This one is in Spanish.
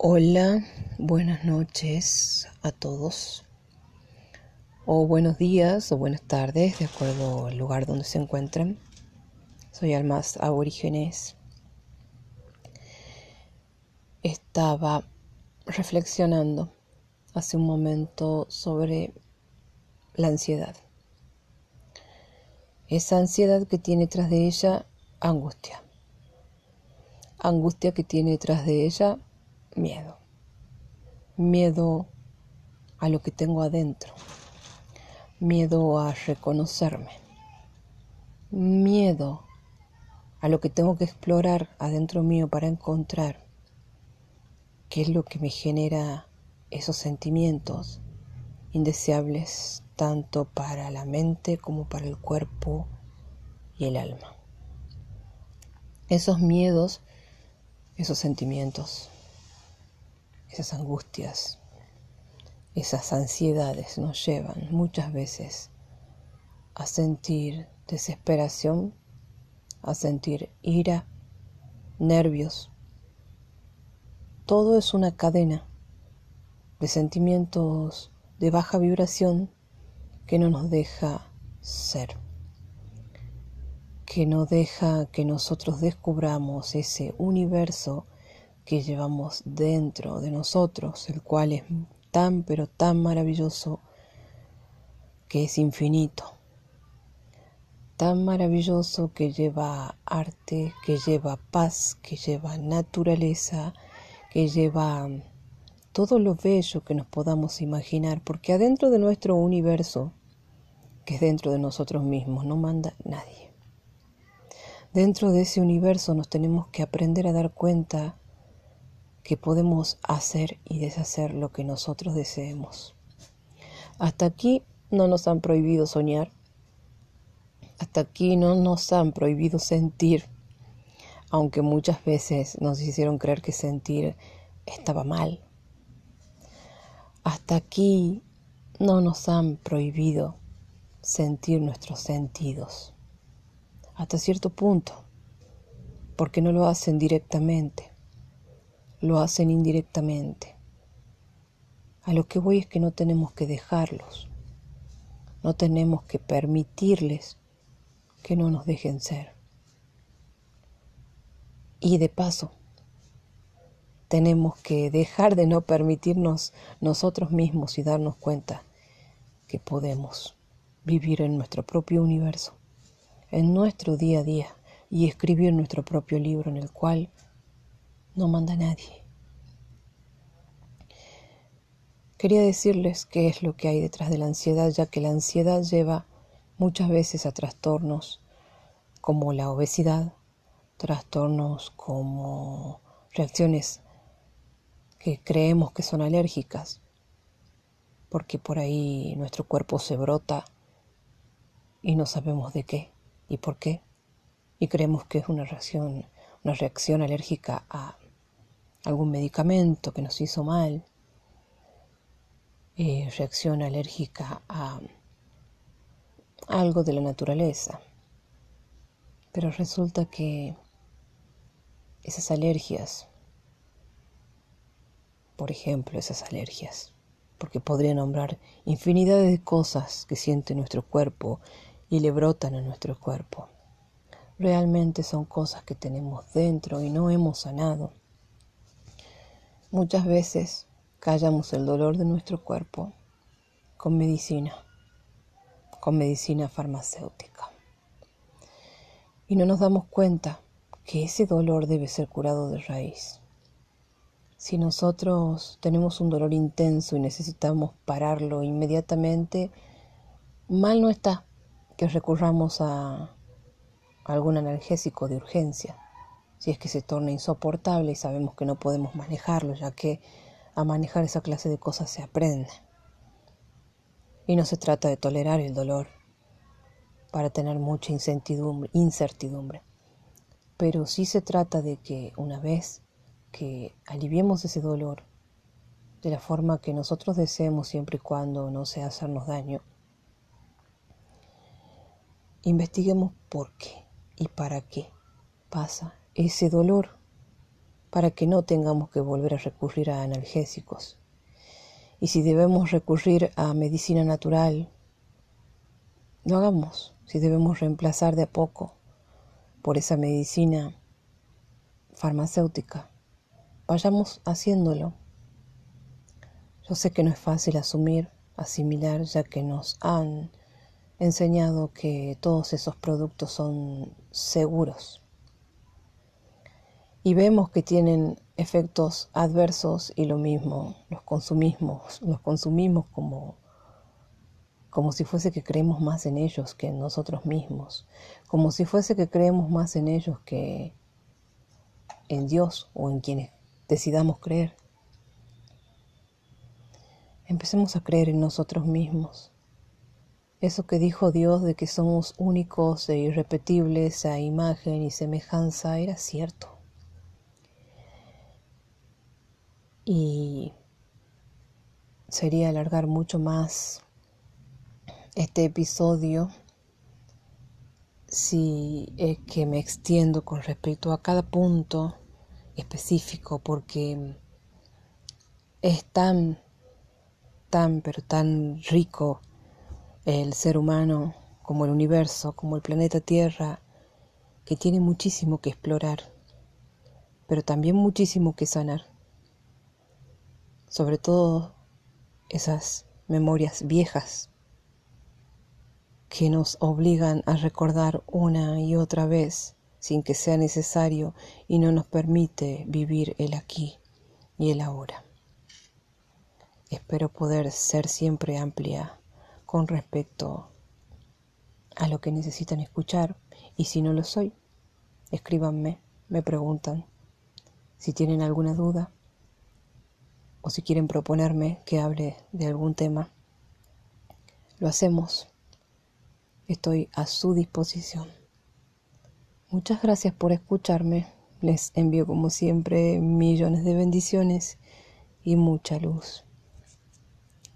Hola, buenas noches a todos, o buenos días o buenas tardes, de acuerdo al lugar donde se encuentren. Soy Almas Aborígenes. Estaba reflexionando hace un momento sobre la ansiedad. Esa ansiedad que tiene tras de ella angustia. Angustia que tiene tras de ella miedo. Miedo a lo que tengo adentro. Miedo a reconocerme. Miedo a lo que tengo que explorar adentro mío para encontrar qué es lo que me genera esos sentimientos indeseables tanto para la mente como para el cuerpo y el alma. Esos miedos, esos sentimientos esas angustias, esas ansiedades nos llevan muchas veces a sentir desesperación, a sentir ira, nervios. Todo es una cadena de sentimientos de baja vibración que no nos deja ser, que no deja que nosotros descubramos ese universo que llevamos dentro de nosotros, el cual es tan pero tan maravilloso que es infinito, tan maravilloso que lleva arte, que lleva paz, que lleva naturaleza, que lleva todo lo bello que nos podamos imaginar, porque adentro de nuestro universo, que es dentro de nosotros mismos, no manda nadie. Dentro de ese universo nos tenemos que aprender a dar cuenta que podemos hacer y deshacer lo que nosotros deseemos. Hasta aquí no nos han prohibido soñar, hasta aquí no nos han prohibido sentir, aunque muchas veces nos hicieron creer que sentir estaba mal. Hasta aquí no nos han prohibido sentir nuestros sentidos, hasta cierto punto, porque no lo hacen directamente lo hacen indirectamente. A lo que voy es que no tenemos que dejarlos, no tenemos que permitirles que no nos dejen ser. Y de paso, tenemos que dejar de no permitirnos nosotros mismos y darnos cuenta que podemos vivir en nuestro propio universo, en nuestro día a día y escribir nuestro propio libro en el cual no manda nadie. Quería decirles qué es lo que hay detrás de la ansiedad, ya que la ansiedad lleva muchas veces a trastornos como la obesidad, trastornos como reacciones que creemos que son alérgicas, porque por ahí nuestro cuerpo se brota y no sabemos de qué y por qué, y creemos que es una reacción, una reacción alérgica a algún medicamento que nos hizo mal, eh, reacción alérgica a algo de la naturaleza. Pero resulta que esas alergias, por ejemplo, esas alergias, porque podría nombrar infinidad de cosas que siente nuestro cuerpo y le brotan a nuestro cuerpo. Realmente son cosas que tenemos dentro y no hemos sanado. Muchas veces callamos el dolor de nuestro cuerpo con medicina, con medicina farmacéutica. Y no nos damos cuenta que ese dolor debe ser curado de raíz. Si nosotros tenemos un dolor intenso y necesitamos pararlo inmediatamente, mal no está que recurramos a algún analgésico de urgencia si es que se torna insoportable y sabemos que no podemos manejarlo, ya que a manejar esa clase de cosas se aprende. Y no se trata de tolerar el dolor para tener mucha incertidumbre, incertidumbre, pero sí se trata de que una vez que aliviemos ese dolor de la forma que nosotros deseemos siempre y cuando no sea hacernos daño, investiguemos por qué y para qué pasa ese dolor para que no tengamos que volver a recurrir a analgésicos. Y si debemos recurrir a medicina natural, lo hagamos. Si debemos reemplazar de a poco por esa medicina farmacéutica, vayamos haciéndolo. Yo sé que no es fácil asumir, asimilar, ya que nos han enseñado que todos esos productos son seguros. Y vemos que tienen efectos adversos y lo mismo, los consumimos, los consumimos como, como si fuese que creemos más en ellos que en nosotros mismos, como si fuese que creemos más en ellos que en Dios o en quienes decidamos creer. Empecemos a creer en nosotros mismos eso que dijo Dios de que somos únicos e irrepetibles a imagen y semejanza era cierto. Y sería alargar mucho más este episodio si es que me extiendo con respecto a cada punto específico porque es tan, tan, pero tan rico el ser humano, como el universo, como el planeta Tierra, que tiene muchísimo que explorar, pero también muchísimo que sanar. Sobre todo esas memorias viejas que nos obligan a recordar una y otra vez sin que sea necesario y no nos permite vivir el aquí y el ahora. Espero poder ser siempre amplia con respecto a lo que necesitan escuchar y si no lo soy, escríbanme, me preguntan si tienen alguna duda o si quieren proponerme que hable de algún tema. Lo hacemos. Estoy a su disposición. Muchas gracias por escucharme. Les envío como siempre millones de bendiciones y mucha luz.